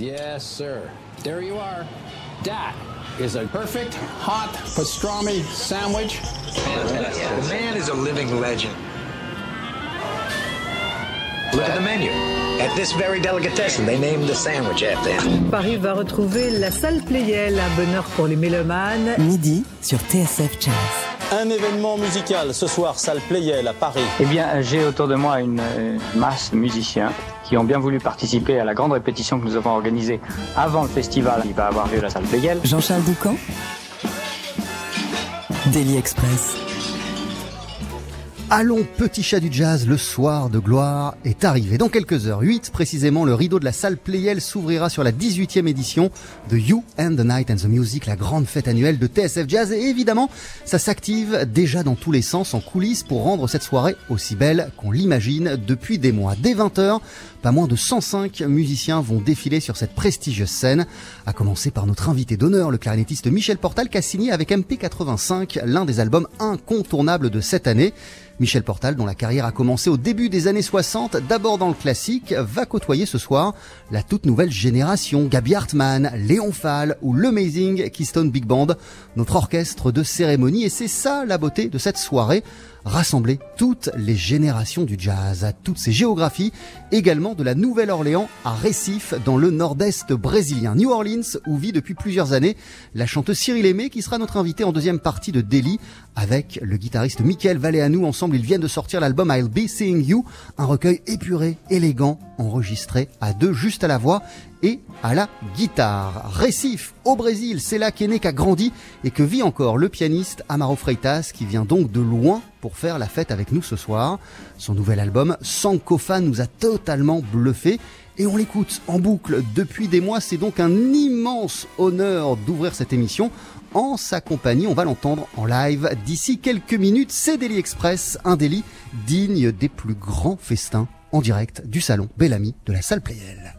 Yes, sir. There you are. That is a perfect hot pastrami sandwich. The man is a living legend. Look at the menu. At this very delicatessen, they named the sandwich after him. Paris va retrouver la salle Playel, un bonheur pour les mélomanes. Midi sur TSF Jazz. Un événement musical ce soir, salle Playel à Paris. Eh bien, j'ai autour de moi une euh, masse de musiciens qui ont bien voulu participer à la grande répétition que nous avons organisée avant le festival qui va avoir lieu à la salle Playel. Jean-Charles Doucan. Daily Express. Allons, petit chat du jazz, le soir de gloire est arrivé. Dans quelques heures, 8 précisément, le rideau de la salle Playel s'ouvrira sur la 18e édition de You and the Night and the Music, la grande fête annuelle de TSF Jazz. Et évidemment, ça s'active déjà dans tous les sens en coulisses pour rendre cette soirée aussi belle qu'on l'imagine depuis des mois. Dès 20h, pas moins de 105 musiciens vont défiler sur cette prestigieuse scène, à commencer par notre invité d'honneur, le clarinettiste Michel Portal, qui a signé avec MP85 l'un des albums incontournables de cette année. Michel Portal, dont la carrière a commencé au début des années 60, d'abord dans le classique, va côtoyer ce soir la toute nouvelle génération, Gabi Hartmann, Léon Fall ou l'Amazing Keystone Big Band, notre orchestre de cérémonie, et c'est ça la beauté de cette soirée rassembler toutes les générations du jazz, à toutes ces géographies, également de la Nouvelle-Orléans à Recife, dans le nord-est brésilien. New Orleans, où vit depuis plusieurs années la chanteuse Cyril Aimé, qui sera notre invitée en deuxième partie de Delhi, avec le guitariste Michael Valéanou. Ensemble, ils viennent de sortir l'album I'll Be Seeing You, un recueil épuré, élégant, enregistré à deux, juste à la voix et à la guitare. Récif, au Brésil, c'est là qu'est né, qu'a grandi et que vit encore le pianiste Amaro Freitas qui vient donc de loin pour faire la fête avec nous ce soir. Son nouvel album, Sankofa, nous a totalement bluffé et on l'écoute en boucle depuis des mois. C'est donc un immense honneur d'ouvrir cette émission en sa compagnie. On va l'entendre en live d'ici quelques minutes. C'est Daily Express, un délit digne des plus grands festins en direct du salon Bellamy de la salle Playel.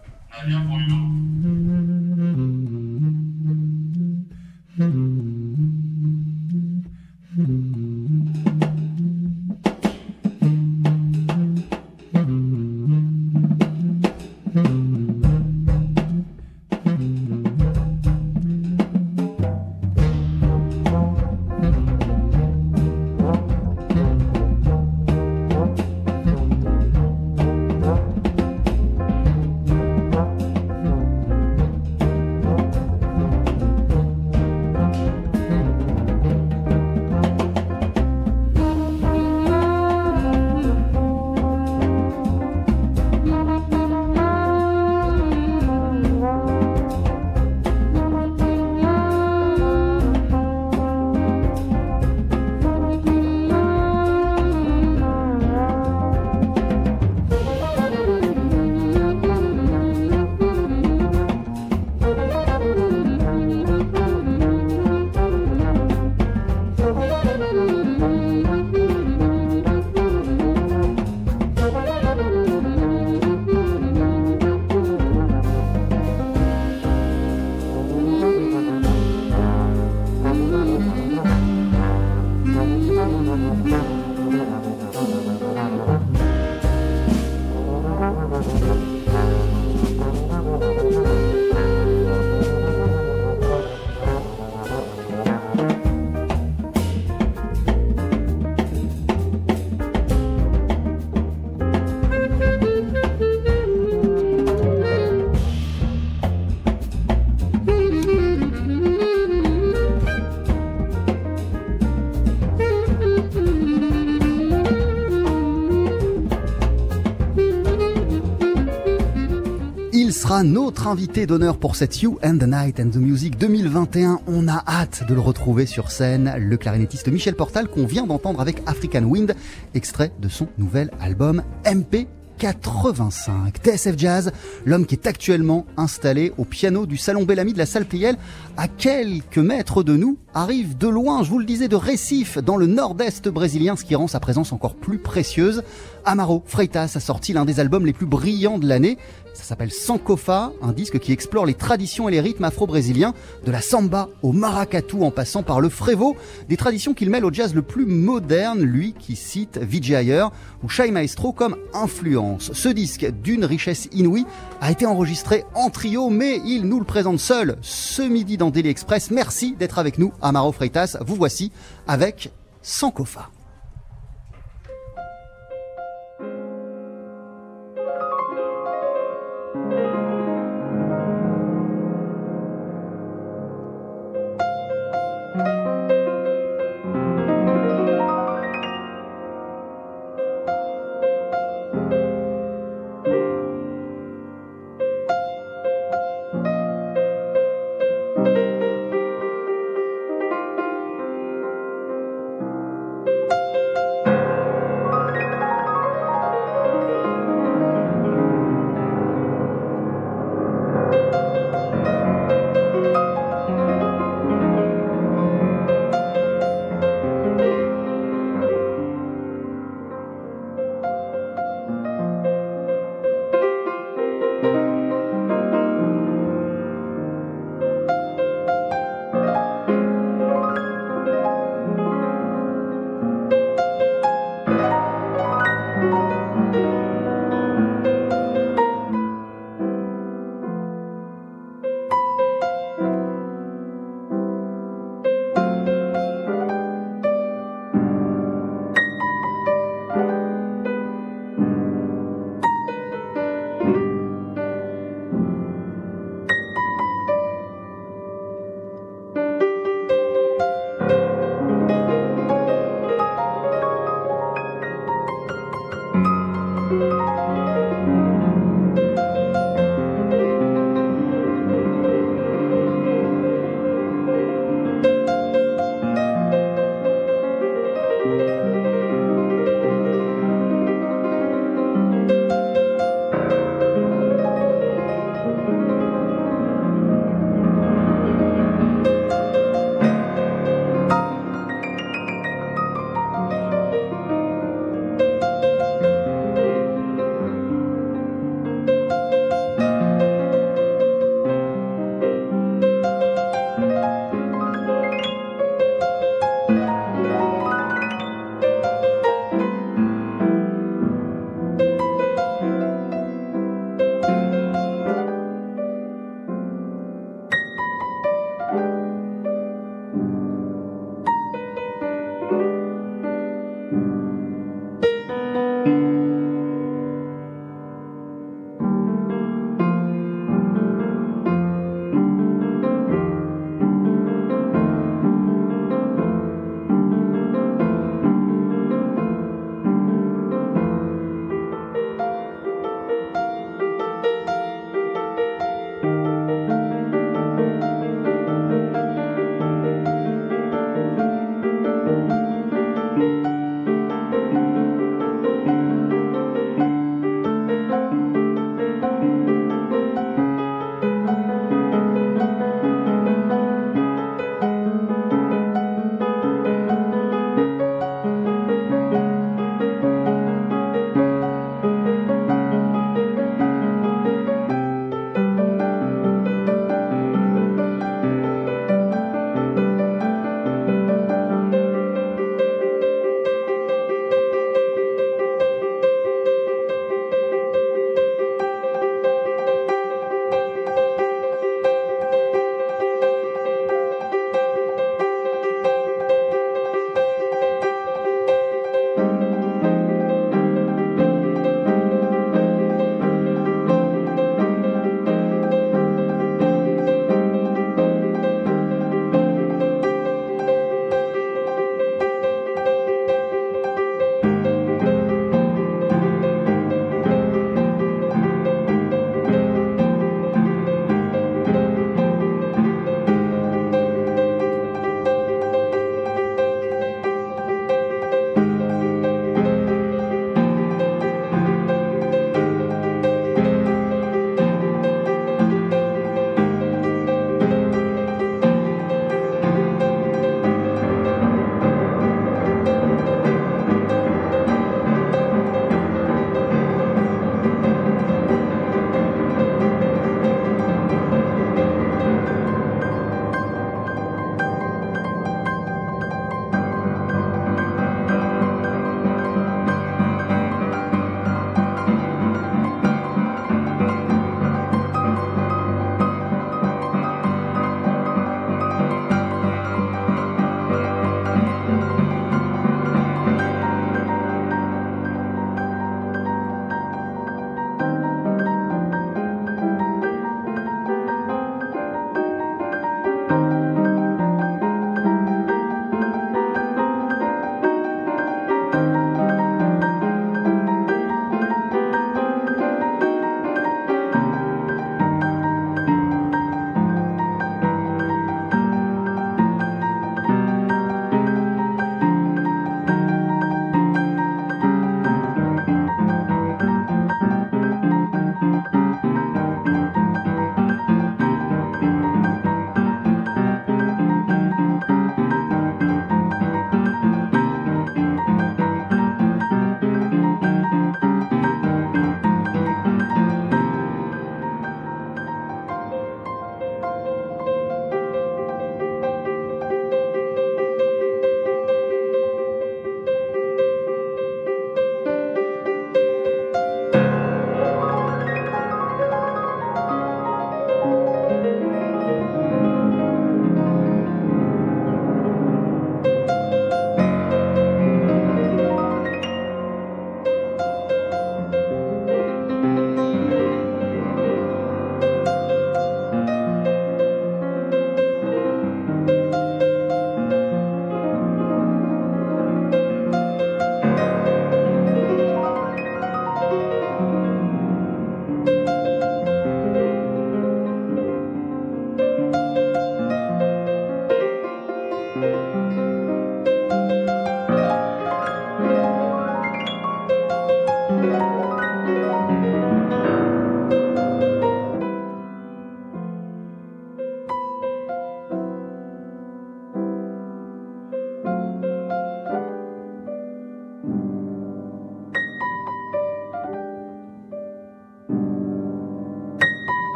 Sera notre invité d'honneur pour cette You and the Night and the Music 2021. On a hâte de le retrouver sur scène, le clarinettiste Michel Portal qu'on vient d'entendre avec African Wind, extrait de son nouvel album MP 85. TSF Jazz, l'homme qui est actuellement installé au piano du Salon Bellamy de la salle Pliel, à quelques mètres de nous, arrive de loin, je vous le disais, de Recife, dans le nord-est brésilien, ce qui rend sa présence encore plus précieuse. Amaro Freitas a sorti l'un des albums les plus brillants de l'année, Ça s'appelle Sankofa, un disque qui explore les traditions et les rythmes afro-brésiliens, de la samba au maracatu en passant par le frevo, des traditions qu'il mêle au jazz le plus moderne, lui qui cite Vijay ou Shai Maestro comme influence. Ce disque, d'une richesse inouïe, a été enregistré en trio, mais il nous le présente seul ce midi dans Daily Express. Merci d'être avec nous, Amaro Freitas. Vous voici avec Sankofa.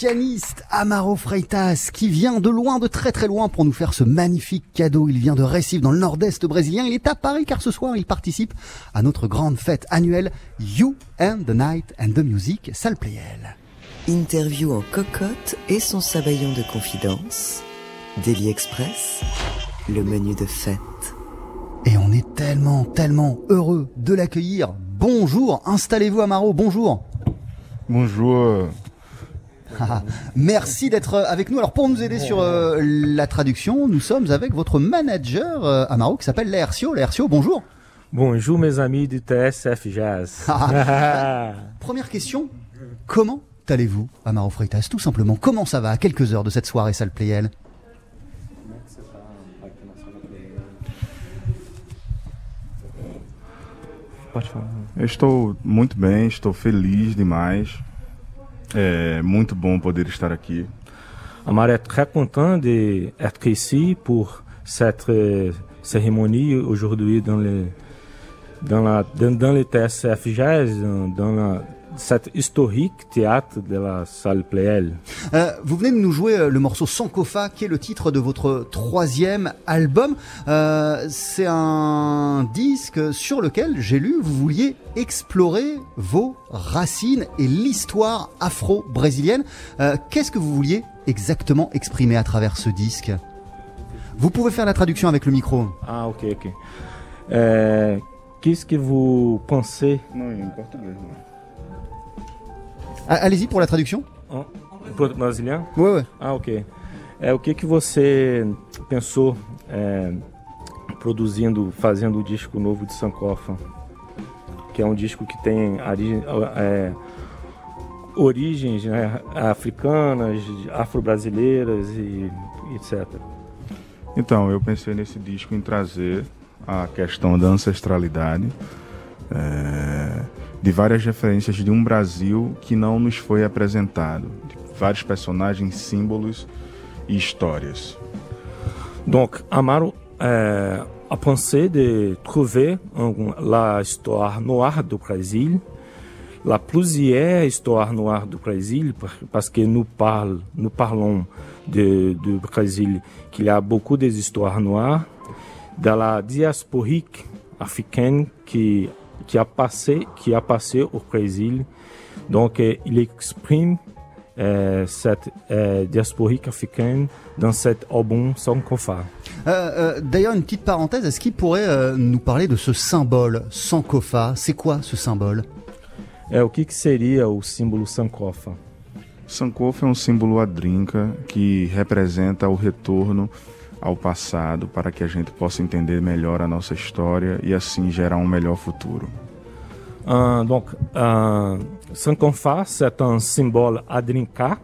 Pianiste Amaro Freitas qui vient de loin, de très très loin pour nous faire ce magnifique cadeau. Il vient de Recife dans le nord-est brésilien. Il est à Paris car ce soir il participe à notre grande fête annuelle You and the Night and the Music Salle Playel. Interview en cocotte et son sabayon de confidence. Daily Express, le menu de fête. Et on est tellement, tellement heureux de l'accueillir. Bonjour, installez-vous Amaro, bonjour. Bonjour. Ah, Merci d'être avec nous. Alors pour nous aider sur euh, la traduction, nous sommes avec votre manager euh, Amaro qui s'appelle Laercio. Laercio, bonjour. Bonjour mes amis du TSF Jazz. Première question, comment allez-vous Amaro Freitas? Tout simplement, comment ça va à quelques heures de cette soirée salle Playel estou muito bem, estou feliz demais. É muito bom poder estar aqui. Amar est très content d'être ici pour cette euh, cérémonie aujourd'hui dans le dans la dans, dans le TSF Jazz dans, la cet historique théâtre de la salle Pleyel. Euh, vous venez de nous jouer euh, le morceau Sankofa, qui est le titre de votre troisième album. Euh, c'est un disque sur lequel j'ai lu vous vouliez explorer vos racines et l'histoire afro-brésilienne. Euh, Qu'est-ce que vous vouliez exactement exprimer à travers ce disque? Vous pouvez faire la traduction avec le micro. Ah, ok, ok. Euh, Qu'est-ce que vous pensez? Português. Ah, Allez-y pour la traduction. Em português brasileiro? Ouais, ouais. Ah, ok. É, o que, que você pensou é, produzindo, fazendo o disco novo de Sankofa? Que é um disco que tem ari- é, origens né, africanas, afro-brasileiras e e etc. Então, eu pensei nesse disco em trazer a questão da ancestralidade, é, de várias referências de um Brasil que não nos foi apresentado, de vários personagens, símbolos e histórias. Donc, Amaro euh, a pensé de trouver un- la histoire noire du Brésil, la plusieurs histoire noire du Brésil, par- parce que nous, parle, nous parlons de, du Brésil qu'il y a beaucoup des histoires noires, de la diasporique africaine qui, qui, a passé, qui a passé au Brésil. Donc, euh, il exprime euh, cette euh, diasporique africaine dans cet album Sankofa. Euh, euh, D'ailleurs, une petite parenthèse, est-ce qu'il pourrait euh, nous parler de ce symbole Sankofa? C'est quoi ce symbole? É, o que, que seria o símbolo Sankofa? Sankofa é um símbolo adrinca que representa o retorno ao passado para que a gente possa entender melhor a nossa história e assim gerar um melhor futuro. Ah, donc, ah, Sankofa, c'est un symbole adrinka,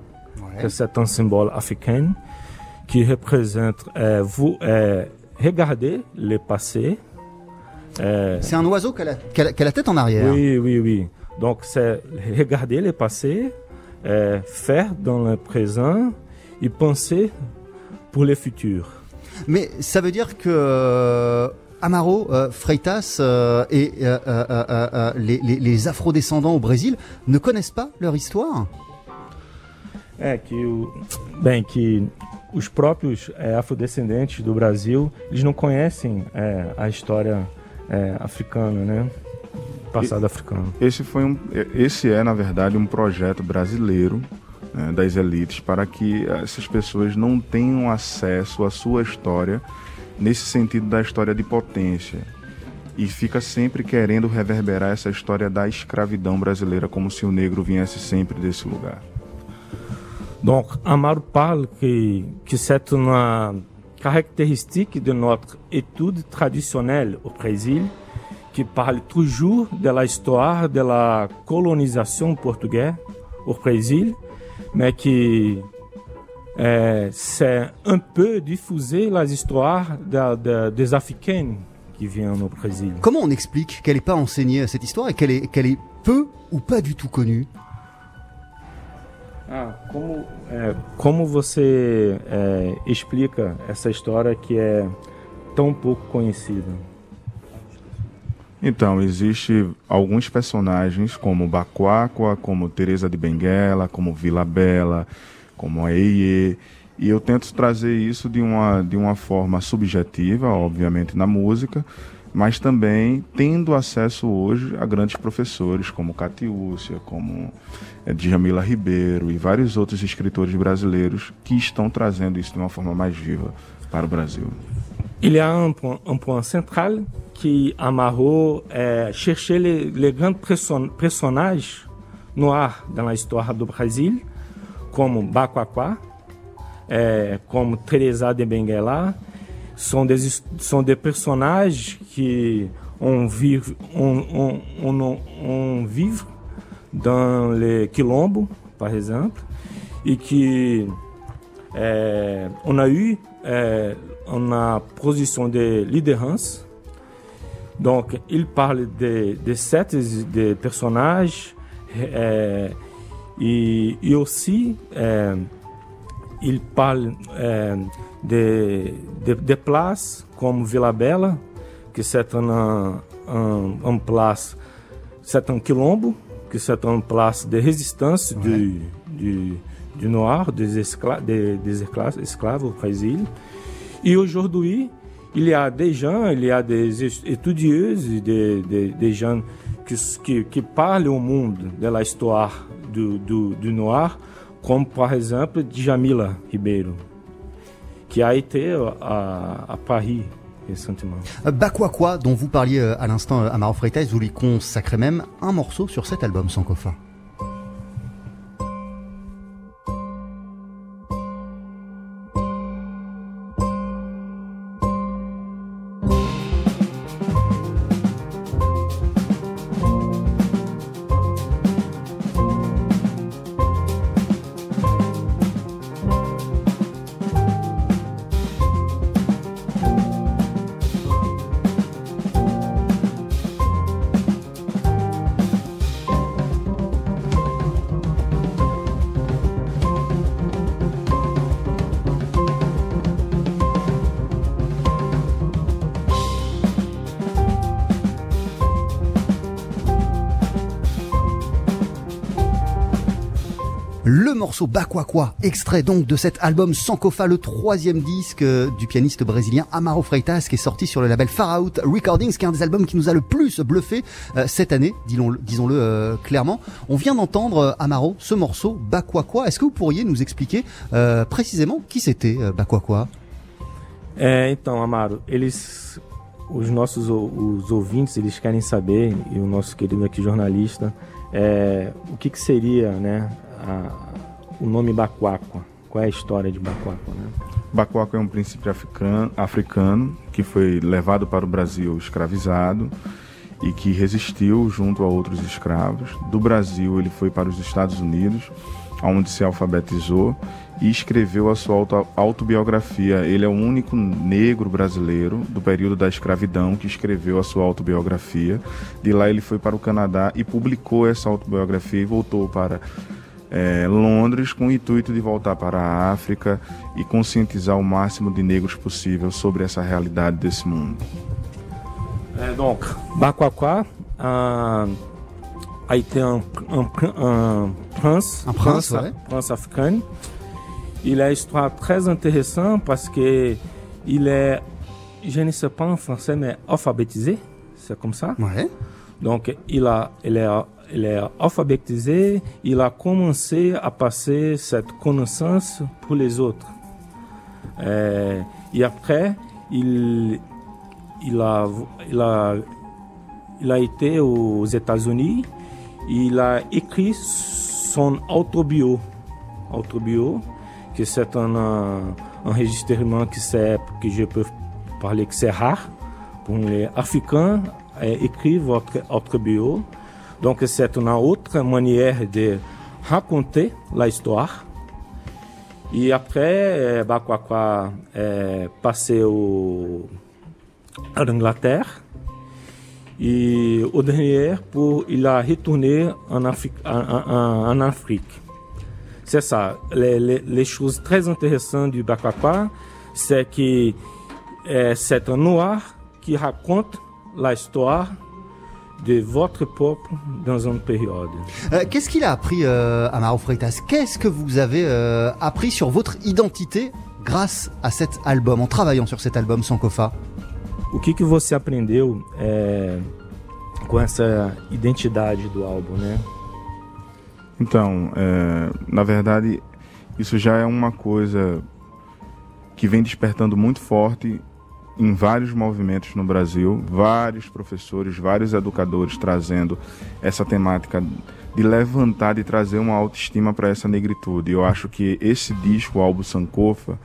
que c'est un symbole africain qui représente, euh, vous, euh, regardez le passé. Euh, C'est un oiseau qui a, la, qui a la- qui a la tête en arrière. Oui, oui, oui. Donc, c'est regarder le passé, euh, faire dans le présent et penser pour le futur. Mais ça veut dire que euh, Amaro, euh, Freitas euh, et euh, euh, euh, euh, les, les, les afrodescendants au Brésil ne connaissent pas leur histoire É que o, bem que os próprios é, afrodescendentes do Brasil eles não conhecem é, a história é, africana, né? Passado africano. Esse foi um, esse é na verdade um projeto brasileiro né, das elites para que essas pessoas não tenham acesso à sua história nesse sentido da história de potência e fica sempre querendo reverberar essa história da escravidão brasileira como se o negro viesse sempre desse lugar. Donc, Amaro parle que, que c'est une caractéristique de notre étude traditionnelle au Brésil, qui parle toujours de la histoire de la colonisation portugaise au Brésil, mais qui euh, c'est un peu diffuser les histoires de- de- des Africains qui viennent au Brésil. Comment on explique qu'elle n'est pas enseignée cette histoire et qu'elle est, qu'elle est peu ou pas du tout connue Ah, como, é, como você é, explica essa história que é tão pouco conhecida? Então, existe alguns personagens como Baquáqua, como Teresa de Benguela, como Vila Bela, como a Eie, e eu tento trazer isso de uma, de uma forma subjetiva, obviamente na música, mas também tendo acesso hoje a grandes professores como Catiúcia, como é, Djamila Ribeiro e vários outros escritores brasileiros que estão trazendo isso de uma forma mais viva para o Brasil. Il y a un point, un point central qui amarrou, é, chercher les, les grands person, personnages noirs dans l'histoire du Brasil, como Baquaquá, é, como Teresa de Benguela, são des, são des qui on vive, on, on, on, vive dans les quilombos, par exemple, et qui é, on a eu é, uma position de liderança. Donc, il parle de, de sept de personnages euh, et, et, aussi euh, il parle euh, de, de, de, places comme Vila Bela, que c'est un, un, un place, c'est un quilombo, que c'est une place de résistance ouais. du, du, du noir, des, escla des, des esclaves, esclaves au Brésil. Et aujourd'hui, il y a des gens, il y a des étudieuses, des, des, gens qui, parlent au monde de l'histoire du, du, du, noir, comme par exemple Djamila Ribeiro, qui a été à, à Paris récemment. Bakwakwa, dont vous parliez à l'instant, Amaro Freitas, vous lui consacrez même un morceau sur cet album Sankofa. Morceau Bakwakwa, extrait donc de cet album Sankofa, le troisième disque du pianiste brésilien Amaro Freitas, qui est sorti sur le label Far Out Recordings, qui est un des albums qui nous a le plus bluffé euh, cette année, disons-le disons euh, clairement. On vient d'entendre, euh, Amaro, ce morceau Bakwakwa. Est-ce que vous pourriez nous expliquer euh, précisément qui c'était euh, Bakwakwa? É, então, Amaro, eles, os nossos os ouvintes, eles querem saber, e o nosso querido aqui jornalista, é, o que, seria, né, o nome Baquáqua. Qual é a história de Baquáqua, né? É um princípio africano, africano que foi levado para o Brasil escravizado e que resistiu junto a outros escravos. Do Brasil ele foi para os Estados Unidos, onde se alfabetizou e escreveu a sua auto autobiografia. Ele é o único negro brasileiro do período da escravidão que escreveu a sua autobiografia. De lá ele foi para o Canadá e publicou essa autobiografia e voltou para é, Londres com o intuito de voltar para a África e conscientizar o máximo de negros possível sobre essa realidade desse mundo. É, donc, Bakwakwa uh, a été un, un, un prince, prince, prince, ouais. prince africain. Il a une histoire très intéressante parce que il est, je ne sais pas en français, mais alphabétisé, c'est comme ça. Ouais. Donc, il, a, il, est, il est alphabétisé, il a commencé à passer cette connaissance pour les autres. Euh, et après, il, a, été aux États-Unis, il a écrit son autobio, autobio que c'est un, enregistrement qui c'est, que je peux parler que c'est rare pour les Africains écrire votre autobio. Donc c'est une autre manière de raconter l'histoire. Et après, Bakwakwa est passé au, à. Et au dernier, il a retourné en Afrique. C'est ça. Les, choses très intéressantes du Bakwakwa, c'est que c'est un noir qui raconte l'histoire de votre peuple dans une période. Euh, Qu'est-ce qu'il a appris, euh, Amaro Freitas Qu'est-ce que vous avez euh, appris sur votre identité grâce à cet album, en travaillant sur cet album Sankofa O que, que você aprendeu é, com essa identidade do álbum, né? Então, é, na verdade, isso já é uma coisa que vem despertando muito forte em vários movimentos no Brasil, vários professores, vários educadores trazendo essa temática de levantar, de trazer uma autoestima para essa negritude. Eu acho que esse disco, o álbum Sankofa,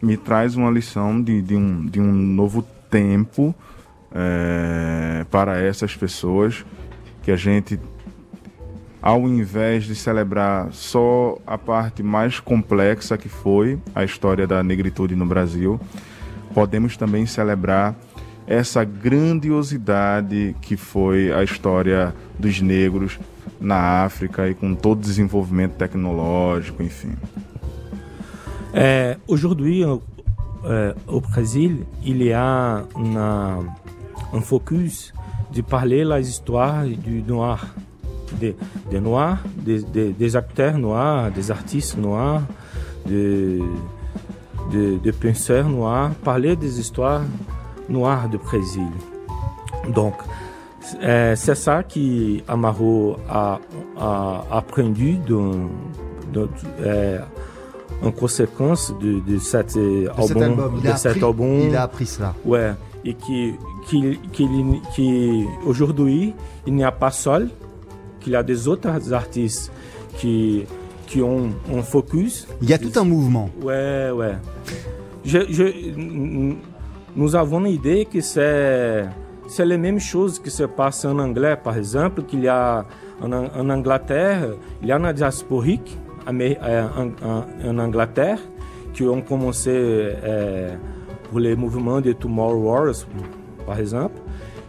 me traz uma lição de, de, um, de um novo tempo é, para essas pessoas, que a gente ao invés de celebrar só a parte mais complexa que foi a história da negritude no Brasil, podemos também celebrar essa grandiosidade que foi a história dos negros na África e com todo o desenvolvimento tecnológico, enfim. É, aujourd'hui, é, au Brasil, il y a focus de parler la histoire du noir, des, des noirs, des, des, des acteurs noirs, des artistes noirs, des, des, des penseurs noirs, parler des histoires noires du Brésil. Donc, é, c'est ça que Amaro a, a aprendu de, de, é, en conséquence de, de cet De album. cet album. Il, de a cet appris, album. il a appris cela. Ouais, et qui, qui, qui, qui aujourd'hui, il n'y a pas seul, qu'il y a des autres artistes qui, qui ont un focus. Il y a tout un mouvement. Ouais, ouais. Je, je, nous avons une idée que c'est, c'est la même chose que se passe en anglais, par exemple, qu'il y a en, en Angleterre, il y a une diasporique amé- euh, en, en, en Angleterre qui ont commencé euh, pour les mouvements de Tomorrow Wars, par exemple.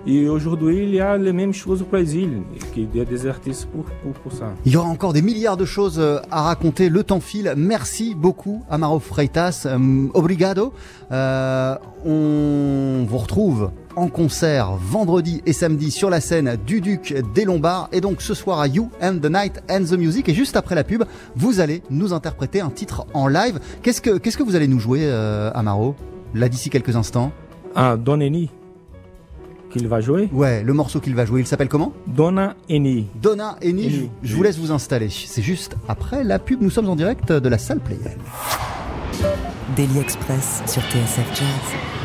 Et aujourd'hui, il y a les mêmes choses au Brésil, qu'il y a des artistes pour, pour, pour ça. Il y aura encore des milliards de choses euh, à raconter. Le temps file. Merci beaucoup, Amaro Freitas. Euh, obrigado. Euh, on vous retrouve en concert vendredi et samedi sur la scène du Duc des Lombards. Et donc ce soir à You and the Night and the Music. Et juste après la pub, vous allez nous interpréter un titre en live. Qu'est-ce que, qu'est-ce que vous allez nous jouer, euh, Amaro? Là d'ici quelques instants. Ah, Dona Eni, qu'il va jouer Ouais, le morceau qu'il va jouer, il s'appelle comment? Eni. Donna Eni, je, Eni. je vous laisse vous installer. C'est juste après la pub, nous sommes en direct de la salle Playel. Daily Express sur TSF Jazz.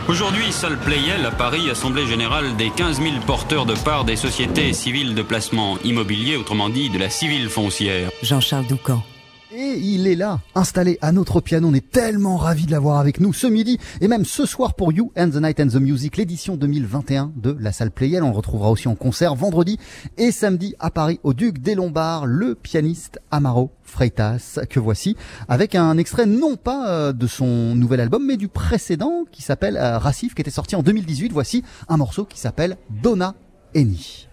Aujourd'hui, salle Playel à Paris, assemblée générale des 15 000 porteurs de parts des sociétés civiles de placement immobilier, autrement dit de la civile foncière. Jean-Charles Doucan. Et il est là, installé à notre piano. On est tellement ravis de l'avoir avec nous ce midi et même ce soir pour You and the Night and the Music, l'édition 2021 de la salle Playel. On retrouvera aussi en concert vendredi et samedi à Paris au Duc des Lombards, le pianiste Amaro Freitas que voici avec un extrait non pas euh, de son nouvel album mais du précédent qui s'appelle euh, Racif qui était sorti en 2018. Voici un morceau qui s'appelle Donna Eni.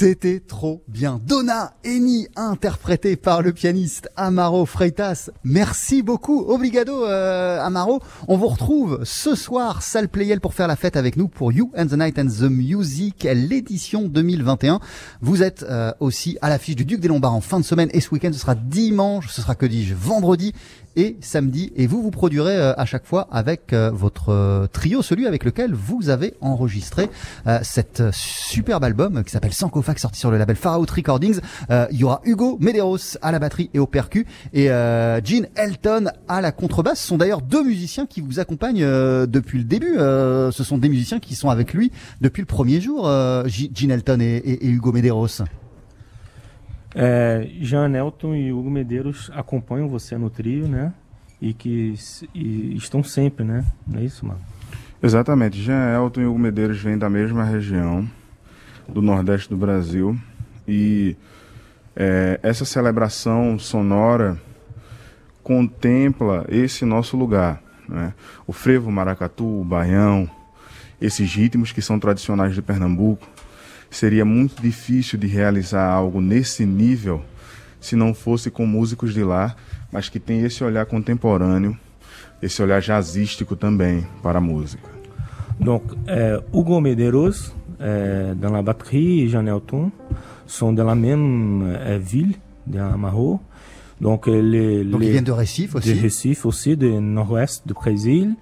C'était trop bien. Donna Eni, interprétée par le pianiste Amaro Freitas. Merci beaucoup. Obrigado, euh, Amaro. On vous retrouve ce soir, salle Playel, pour faire la fête avec nous pour You and the Night and the Music, l'édition 2021. Vous êtes euh, aussi à l'affiche du Duc des Lombards en fin de semaine et ce week-end, ce sera dimanche, ce sera que dis-je, vendredi et samedi. Et vous, vous produirez euh, à chaque fois avec euh, votre euh, trio, celui avec lequel vous avez enregistré cet superbe album qui s'appelle Sankofax, sorti sur le label Far Out Recordings. Il y aura Hugo Medeiros à la batterie et au percu et Gene Elton à la contrebasse. Ce sont d'ailleurs deux musiciens qui vous accompagnent depuis le début. ce sont des musiciens qui sont avec lui depuis le premier jour, Gene Elton et Hugo Medeiros. É, Jean Nelton e Hugo Medeiros acompanham você no trio, né? E que e estão sempre, né? Não é isso, mano? Exatamente. Jean Elton e Hugo Medeiros vêm da mesma região, do Nordeste do Brasil. E é, essa celebração sonora contempla esse nosso lugar. Né? O frevo, o maracatu, o baião, esses ritmos que são tradicionais de Pernambuco, seria muito difícil de realizar algo nesse nível se não fosse com músicos de lá, mas que tem esse olhar contemporâneo, esse olhar jazzístico também para a música. Donc, euh, Hugo Medeiros, euh, dans la batterie, et Jean Elton sont de la même euh, ville, de Amarro. Donc, les, Donc les, ils viennent de Recife aussi De Recife aussi, du nord-ouest du Brésil.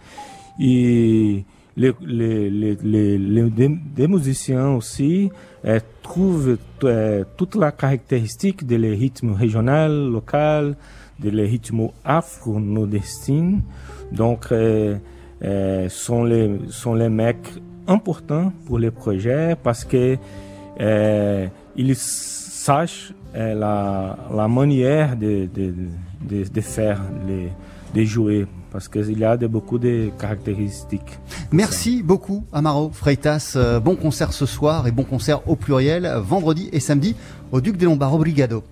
Et les, les, les, les, musiciens aussi euh, trouvent euh, toute la caractéristique des rythmes régionaux, locaux, des rythmes afro-nordestins. Donc, euh, euh, sont les sont les mecs importants pour les projets parce que ils sachent la, la manière de, de, de, de faire de jouer parce qu'il y a de, beaucoup de caractéristiques. Merci beaucoup Amaro Freitas. Euh, bon concert ce soir et bon concert au pluriel vendredi et samedi au Duc des Lombards. Obrigado.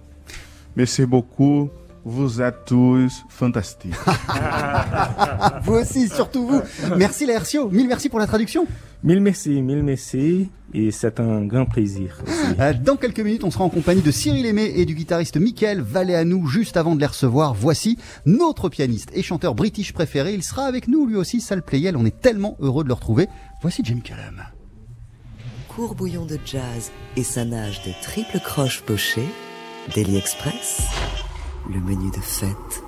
Merci beaucoup. Vous êtes tous fantastiques. vous aussi, surtout vous. Merci Laercio. Mille merci pour la traduction. Mille merci, mille merci. Et c'est un grand plaisir. Aussi. Dans quelques minutes, on sera en compagnie de Cyril Aimé et du guitariste Michael Valéanou. Juste avant de les recevoir, voici notre pianiste et chanteur british préféré. Il sera avec nous lui aussi, Sal Playel. On est tellement heureux de le retrouver. Voici Jimmy Cullum. Courbouillon de jazz et sa nage de triple croche pochée. Daily Express. Le menu de fête.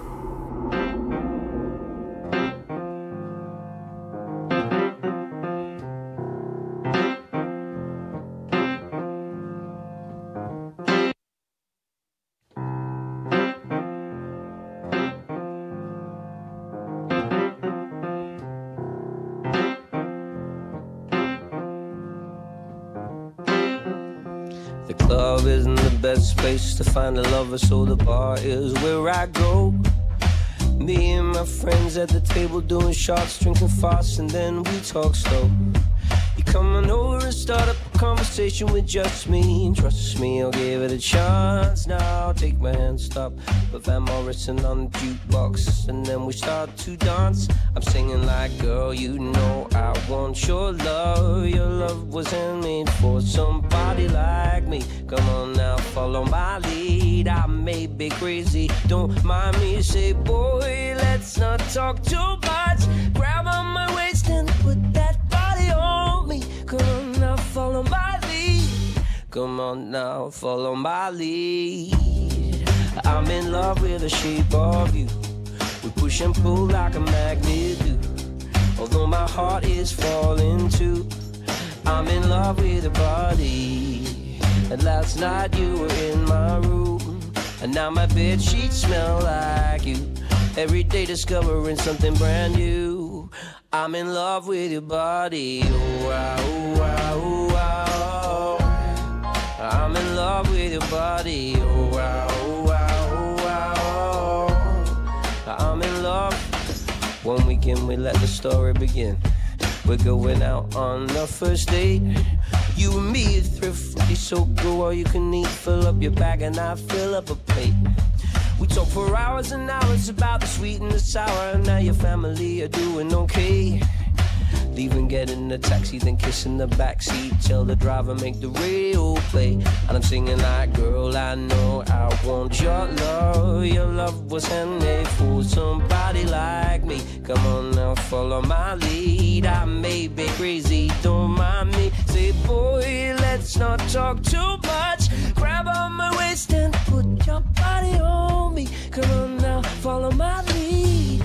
Place to find a lover, so the bar is where I go. Me and my friends at the table doing shots, drinking fast, and then we talk slow. You come on over and start up conversation with just me. Trust me, I'll give it a chance. Now take my hand, stop. Put Van Morrison on the jukebox, and then we start to dance. I'm singing like, girl, you know I want your love. Your love was handmade for somebody like me. Come on now, follow my lead. I may be crazy, don't mind me. Say, boy, let's not talk too much. Come on now, follow my lead. I'm in love with the shape of you. We push and pull like a magnet do. Although my heart is falling too. I'm in love with your body. And last night you were in my room. And now my bed sheets smell like you. Every day discovering something brand new. I'm in love with your body. Oh, oh, oh, I'm in love with your body. Oh, wow, oh, wow, oh, wow. I'm in love. One weekend we let the story begin. We're going out on the first date. You and me are thrifty, so go all you can eat. Fill up your bag and I fill up a plate. We talk for hours and hours about the sweet and the sour. Now your family are doing okay. Leaving, getting a taxi, then kissing the backseat. Tell the driver, make the radio play. And I'm singing like, girl, I know I want your love. Your love was handmade for somebody like me. Come on now, follow my lead. I may be crazy, don't mind me. Say, boy, let's not talk too much. Grab on my waist and put your body on me. Come on now, follow my lead.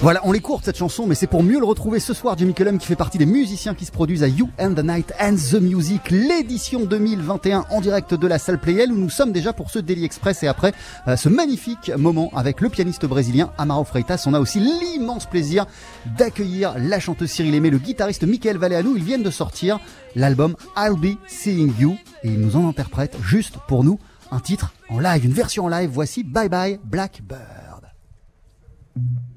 Voilà, on les court cette chanson, mais c'est pour mieux le retrouver ce soir. Jimmy Cullum qui fait partie des musiciens qui se produisent à You and the Night and the Music, l'édition 2021 en direct de la salle Playel où nous sommes déjà pour ce Daily Express et après euh, ce magnifique moment avec le pianiste brésilien Amaro Freitas. On a aussi l'immense plaisir d'accueillir la chanteuse Cyril Aimé, le guitariste Michael Valleano. Ils viennent de sortir l'album I'll Be Seeing You et ils nous en interprètent juste pour nous un titre en live, une version en live. Voici Bye Bye Blackbird. Mm-hmm.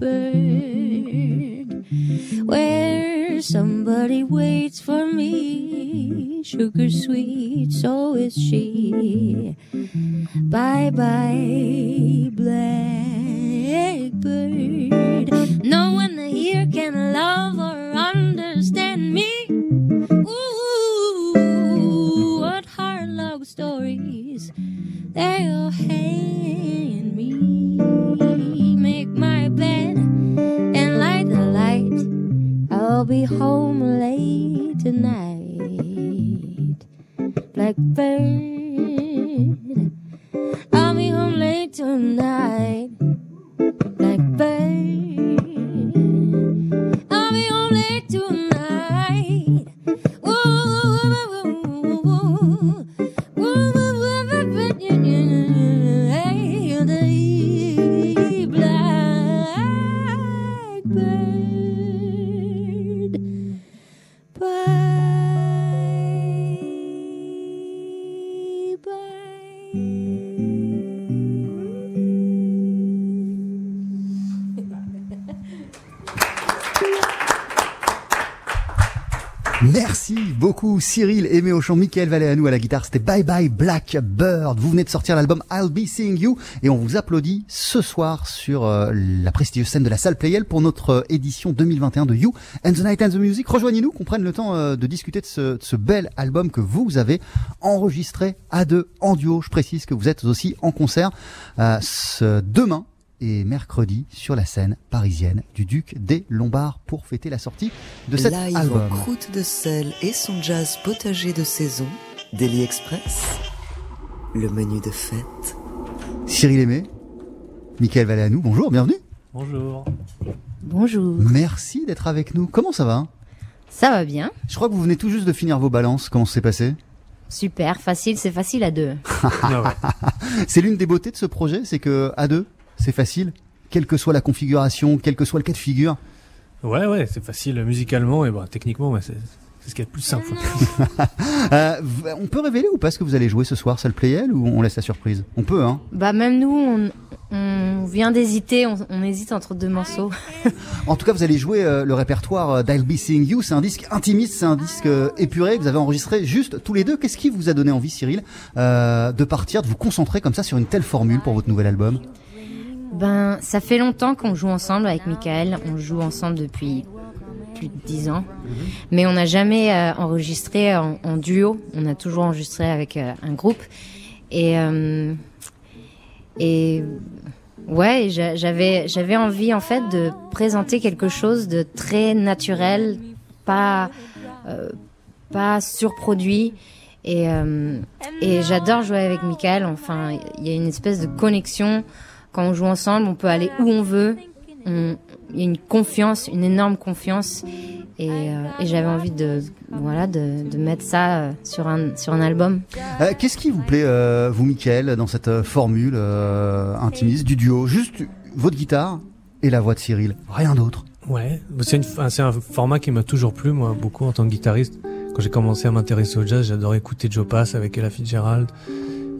Blackbird. Where somebody waits for me. Sugar sweet, so is she. Bye bye, blackbird. Cyril Aimé au chant, Michael Valéanou à la guitare, c'était Bye Bye Blackbird. Vous venez de sortir l'album I'll Be Seeing You et on vous applaudit ce soir sur euh, la prestigieuse scène de la salle Playel pour notre euh, édition 2021 de You and the Night and the Music. Rejoignez-nous, qu'on prenne le temps euh, de discuter de ce, de bel album que vous avez enregistré à deux en duo. Je précise que vous êtes aussi en concert ce demain et mercredi sur la scène parisienne du Duc des Lombards pour fêter la sortie de cet Live album. en croûte de sel et son jazz potager de saison, Daily Express, le menu de fête. Cyril Aimé, Michael Valéanou, bonjour, bienvenue. Bonjour. Bonjour. Merci d'être avec nous. Comment ça va? Ça va bien. Je crois que vous venez tout juste de finir vos balances. Comment ça s'est passé? Super, facile, c'est facile à deux. C'est l'une des beautés de ce projet, c'est que à deux, c'est facile, quelle que soit la configuration, quel que soit le cas de figure. Ouais, ouais, c'est facile musicalement et bon, techniquement, ouais, c'est c'est ce qui est le plus simple. Euh, on peut révéler ou pas ce que vous allez jouer ce soir, salle Playel, ou on laisse la surprise? On peut, hein Bah même nous, on, on vient d'hésiter, on, on hésite entre deux morceaux. En tout cas, vous allez jouer euh, le répertoire euh, d'I'll Be Seeing You. C'est un disque intimiste, c'est un disque euh, épuré que vous avez enregistré juste tous les deux. Qu'est-ce qui vous a donné envie, Cyril, euh, de partir, de vous concentrer comme ça sur une telle formule pour votre nouvel album? Ben, ça fait longtemps qu'on joue ensemble avec Michael. On joue ensemble depuis plus de dix ans. Mais on n'a jamais euh, enregistré en, en duo. On a toujours enregistré avec euh, un groupe. Et, euh, et ouais, j'a- j'avais, j'avais envie en fait de présenter quelque chose de très naturel, pas, euh, pas surproduit. Et, euh, et j'adore jouer avec Michael. Enfin, il y a une espèce de connexion. Quand on joue ensemble, on peut aller où on veut. Il y a une confiance, une énorme confiance. Et, euh, et j'avais envie de, voilà, de, de mettre ça euh, sur un, sur un album. Euh, Qu'est-ce qui vous plaît, euh, vous, Michael, dans cette formule euh, intimiste du duo? Juste votre guitare et la voix de Cyril, rien d'autre. Ouais, c'est un format qui m'a toujours plu, moi, beaucoup en tant que guitariste. Quand j'ai commencé à m'intéresser au jazz, j'adorais écouter Joe Pass avec Ella Fitzgerald.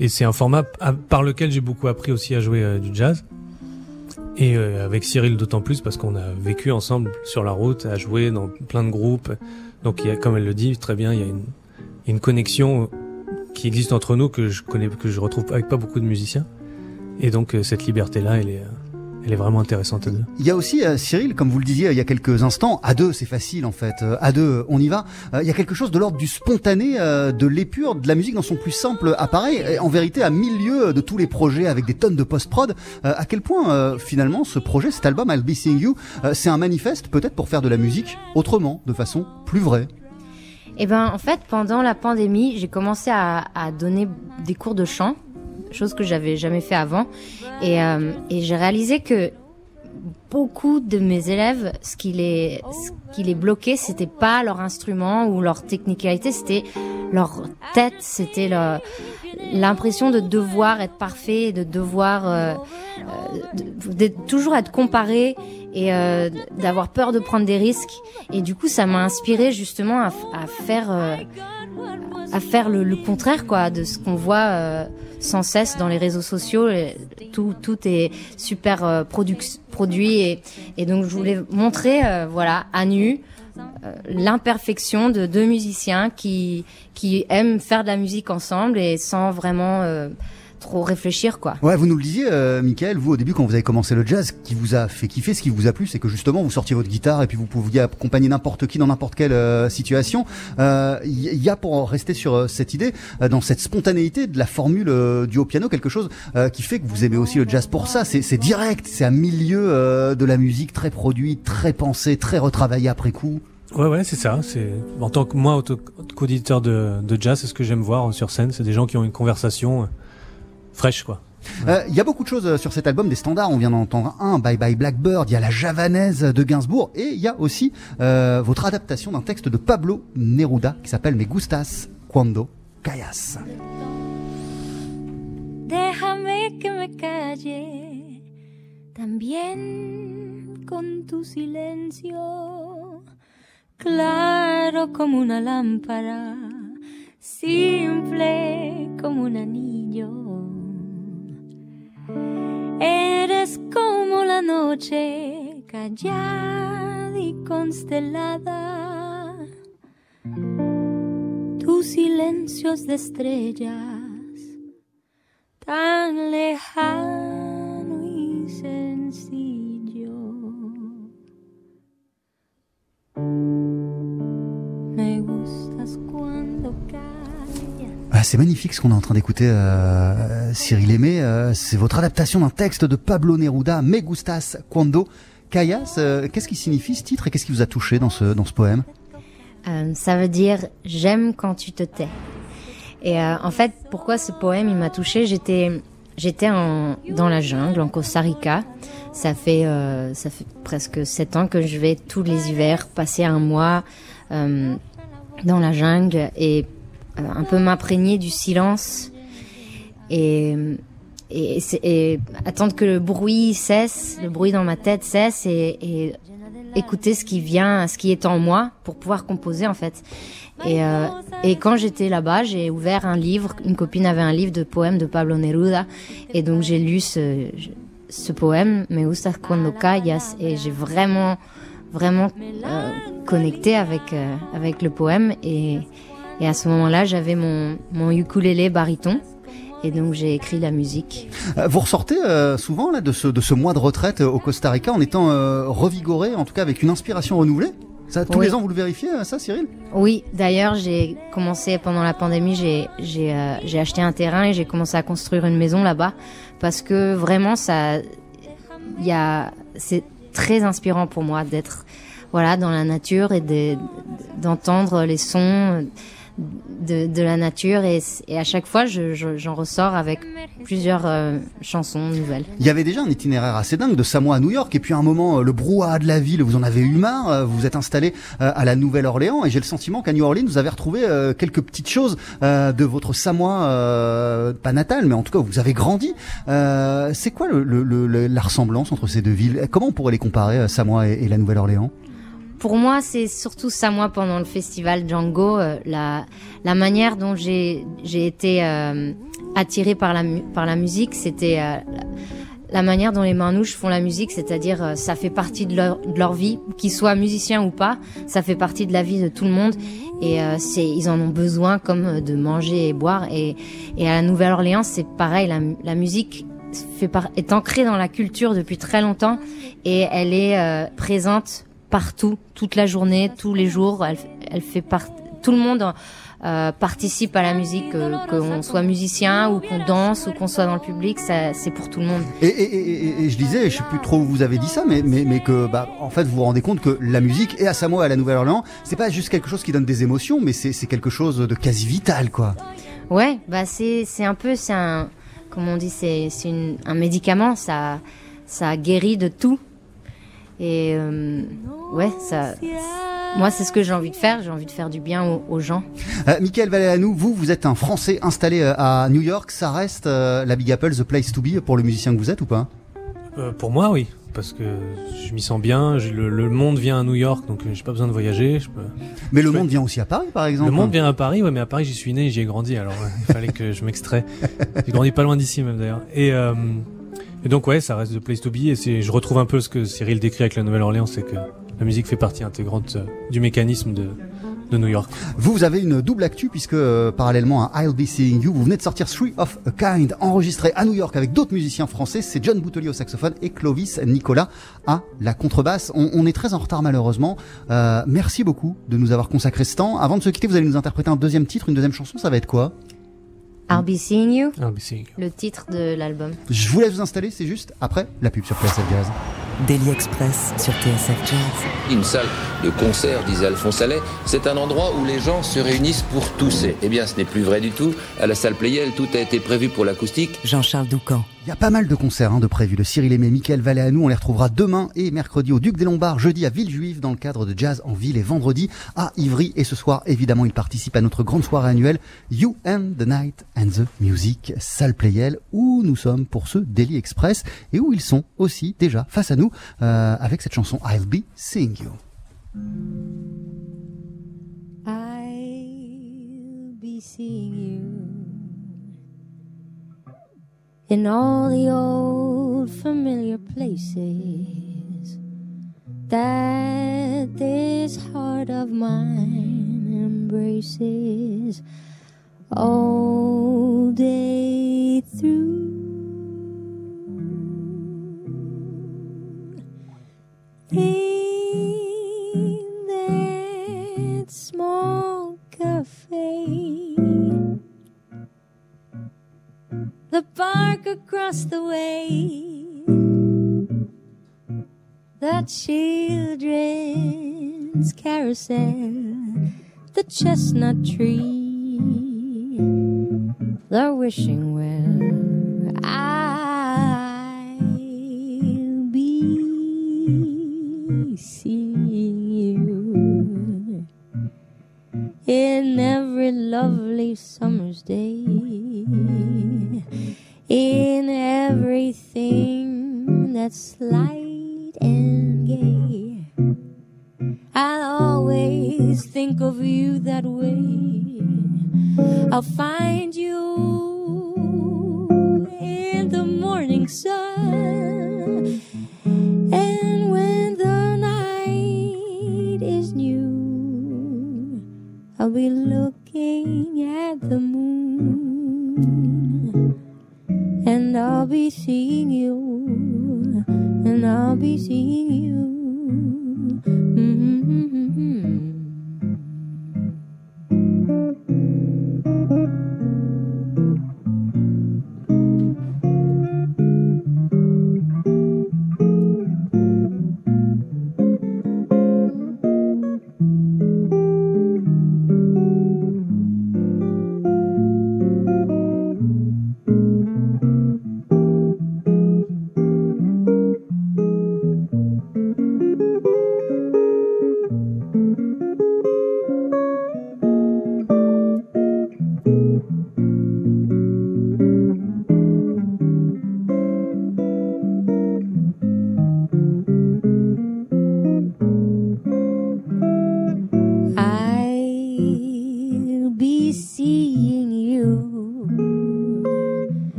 Et c'est un format par lequel j'ai beaucoup appris aussi à jouer euh, du jazz. Et euh, avec Cyril d'autant plus parce qu'on a vécu ensemble sur la route, à jouer dans plein de groupes. Donc il y a, comme elle le dit très bien, il y a une, une connexion qui existe entre nous que je connais, que je retrouve avec pas beaucoup de musiciens. Et donc euh, cette liberté-là, elle est, euh, elle est vraiment intéressante à deux. Il y a aussi, euh, Cyril, comme vous le disiez euh, il y a quelques instants, à deux c'est facile en fait, Euh, à deux on y va. Euh, il y a quelque chose de l'ordre du spontané, euh, de l'épure, de la musique dans son plus simple appareil. Et en vérité, à milieu de tous les projets avec des tonnes de post-prod, euh, à quel point euh, finalement ce projet, cet album I'll Be Seeing You, euh, c'est un manifeste peut-être pour faire de la musique autrement, de façon plus vraie? Eh ben, en fait, pendant la pandémie, j'ai commencé à, à donner des cours de chant, chose que j'avais jamais fait avant, et, euh, et j'ai réalisé que beaucoup de mes élèves, ce qui les, ce qui les bloquait, c'était pas leur instrument ou leur technicalité, c'était leur tête, c'était l'impression de devoir être parfait, de devoir euh, euh, de, de toujours être comparé et euh, d'avoir peur de prendre des risques. Et du coup, ça m'a inspiré justement à, à faire euh, à faire le, le contraire quoi de ce qu'on voit euh, sans cesse dans les réseaux sociaux. Tout tout est super euh, produit et, et donc je voulais montrer euh, voilà à nu euh, l'imperfection de deux musiciens qui qui aiment faire de la musique ensemble et sans vraiment euh, trop réfléchir quoi. Ouais, vous nous le disiez, euh, Michael, vous au début quand vous avez commencé le jazz, ce qui vous a fait kiffer, ce qui vous a plu, c'est que justement vous sortiez votre guitare et puis vous pouviez accompagner n'importe qui dans n'importe quelle euh, situation. Il euh, y, a pour rester sur euh, cette idée, euh, dans cette spontanéité de la formule euh, du haut piano, quelque chose qui fait que vous aimez aussi le jazz pour ça. C'est direct, c'est un milieu de la musique très produit, très pensé, très retravaillé après coup. Ouais, ouais, c'est ça. C'est en tant que moi, qu'auditeur de, de jazz, c'est ce que j'aime voir sur scène. C'est des gens qui ont une conversation fraîche, quoi. Il euh, y a beaucoup de choses sur cet album, des standards. On vient d'en entendre un, Bye Bye Blackbird. Il y a la javanaise de Gainsbourg et il y a aussi euh, votre adaptation d'un texte de Pablo Neruda qui s'appelle Me gustas cuando callas. Déjame que me calle también con tu silencio, claro como una lámpara, simple como un anillo. Eres como la noche callada y constelada. Tus silencios de estrellas, tan lejano y sencillo. Ah, c'est magnifique ce qu'on est en train d'écouter, euh, Cyril Aimé. Euh, c'est votre adaptation d'un texte de Pablo Neruda, Me gustas cuando callas. Qu'est-ce qui signifie ce titre et qu'est-ce qui vous a touché dans ce, dans ce poème? Euh, Ça veut dire j'aime quand tu te tais. Et en fait, pourquoi ce poème il m'a touché J'étais j'étais dans la jungle en Costa Rica. Ça fait ça fait presque sept ans que je vais tous les hivers passer un mois dans la jungle et un peu m'imprégner du silence et, attendre que le bruit cesse, le bruit dans ma tête cesse et, écouter ce qui vient, ce qui est en moi pour pouvoir composer en fait. Et, euh, et quand j'étais là-bas, j'ai ouvert un livre. Une copine avait un livre de poèmes de Pablo Neruda, et donc j'ai lu ce, poème, Me cuando et j'ai vraiment, vraiment euh, connecté avec euh, avec le poème. Et, et à ce moment-là, j'avais mon, mon ukulélé baryton. Et donc j'ai écrit la musique. Vous ressortez euh, souvent là de ce de ce mois de retraite au Costa Rica en étant euh, revigoré, en tout cas avec une inspiration renouvelée? Ça, tous oui. les ans, vous le vérifiez, ça, Cyril? Oui. D'ailleurs, j'ai commencé pendant la pandémie. J'ai j'ai euh, j'ai acheté un terrain et j'ai commencé à construire une maison là-bas parce que vraiment ça, il y a c'est très inspirant pour moi d'être voilà dans la nature et d'entendre les sons de, de la nature et, et à chaque fois j'en je, ressors avec plusieurs euh, chansons nouvelles. Il y avait déjà un itinéraire assez dingue de Samoa à New York et puis à un moment le brouhaha de la ville vous en avez eu marre, vous vous êtes installé euh, à la Nouvelle-Orléans et j'ai le sentiment qu'à New Orleans vous avez retrouvé euh, quelques petites choses euh, de votre Samoa euh, pas natal mais en tout cas vous avez grandi. Euh, c'est quoi le, le, le, la ressemblance entre ces deux villes? Comment on pourrait les comparer Samoa et, et la Nouvelle-Orléans? Pour moi, c'est surtout ça, moi, pendant le festival Django, euh, la, la manière dont j'ai, été euh, attirée par la, par la musique, c'était euh, la manière dont les Manouches font la musique, c'est-à-dire euh, ça fait partie de leur, de leur vie, qu'ils soient musiciens ou pas, ça fait partie de la vie de tout le monde, et euh, c'est, ils en ont besoin comme de manger et boire, et, et à la Nouvelle-Orléans, c'est pareil, la, la musique fait par, est ancrée dans la culture depuis très longtemps, et elle est euh, présente partout, toute la journée, tous les jours. Elle, elle fait part, tout le monde euh, participe à la musique, qu'on soit musicien ou qu'on danse ou qu'on soit dans le public, c'est pour tout le monde. Et, et, et, et, je disais, je sais plus trop où vous avez dit ça, mais mais, mais que bah en fait vous vous rendez compte que la musique et à Samoa et à la Nouvelle-Orléans, c'est pas juste quelque chose qui donne des émotions, mais c'est c'est quelque chose de quasi vital, quoi. Ouais, bah c'est c'est un peu c'est un comment on dit c'est c'est un médicament, ça ça guérit de tout. Et euh, ouais, ça, moi, c'est ce que j'ai envie de faire. J'ai envie de faire du bien aux, aux gens. Euh, Michael Valéanou, vous, vous êtes un Français installé à New York. Ça reste euh, la Big Apple, the place to be pour le musicien que vous êtes ou pas? Euh, Pour moi, oui, parce que je m'y sens bien. Le, le, monde vient à New York, donc j'ai pas besoin de voyager. Je peux, mais le monde vient aussi à Paris, par exemple. Le monde vient à Paris, ouais, mais à Paris, j'y suis né, j'y ai grandi. Alors, il fallait que je m'extrais. J'ai grandi pas loin d'ici, même d'ailleurs. Et donc ouais, ça reste The Place to Be et je retrouve un peu ce que Cyril décrit avec la Nouvelle-Orléans, c'est que la musique fait partie intégrante du mécanisme de, de New York. Vous avez une double actu puisque euh, parallèlement à I'll Be Seeing You, vous venez de sortir Three of a Kind, enregistré à New York avec d'autres musiciens français. C'est John Boutelier au saxophone et Clovis Nicolas à la contrebasse. On, on est très en retard malheureusement. Euh, merci beaucoup de nous avoir consacré ce temps. Avant de se quitter, vous allez nous interpréter un deuxième titre, une deuxième chanson. Ça va être quoi? I'll be seeing you. I'll be seeing you. Le titre de l'album. Je vous laisse vous installer, c'est juste après la pub sur PSF Jazz. Daily Express sur TSF Jazz. Une salle de concert, disait Alphonse Allais, c'est un endroit où les gens se réunissent pour tousser. Eh bien, ce n'est plus vrai du tout. À la salle Playel, tout a été prévu pour l'acoustique. Jean-Charles Doucan. Il y a pas mal de concerts hein, de prévus. Le Cyril Aimé, Michael Valéanou, on les retrouvera demain et mercredi au Duc des Lombards, jeudi à Villejuif dans le cadre de Jazz en Ville et vendredi à Ivry. Et ce soir, évidemment, il participe à notre grande soirée annuelle You and the Night and the Music, salle Playel, où nous sommes pour ce Daily Express et où ils sont aussi déjà face à nous euh, avec cette chanson I'll Be Seeing You. I'll be seeing you in all the old familiar places that this heart of mine embraces all day through. In that small cafe, the park across the way, the children's carousel, the chestnut tree, the wishing well. I'll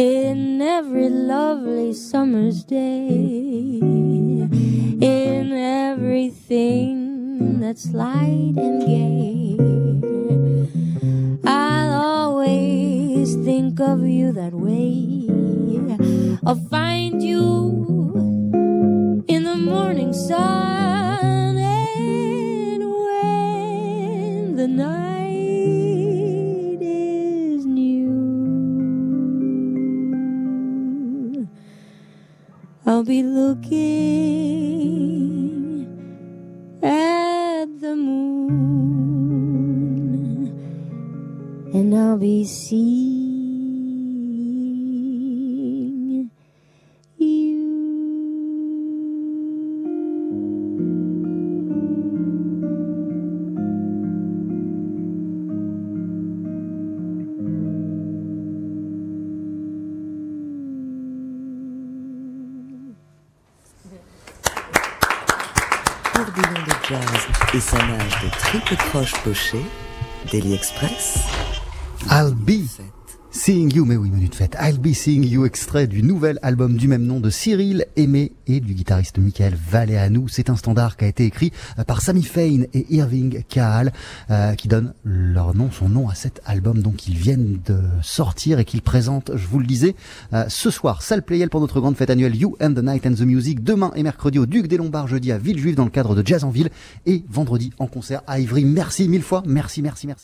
in every lovely summer's day, in everything that's light and gay. I'll always think of you that way. I'll find you in the morning sun I'll be looking at the moon and I'll be seeing croche pochée, Daily Express. I'll be Seeing You, mais oui, menu de fête. I'll Be Seeing You, extrait du nouvel album du même nom de Cyril Aimé et du guitariste Michael Valéanou. C'est un standard qui a été écrit euh, par Sammy Fain et Irving Kahl, euh, qui donnent leur nom, son nom à cet album, donc ils viennent de sortir et qu'ils présentent, je vous le disais, euh, ce soir, salle Playel pour notre grande fête annuelle You and the Night and the Music, demain et mercredi au Duc des Lombards, jeudi à Villejuif dans le cadre de Jazz en Ville et vendredi en concert à Ivry. Merci mille fois, merci, merci, merci.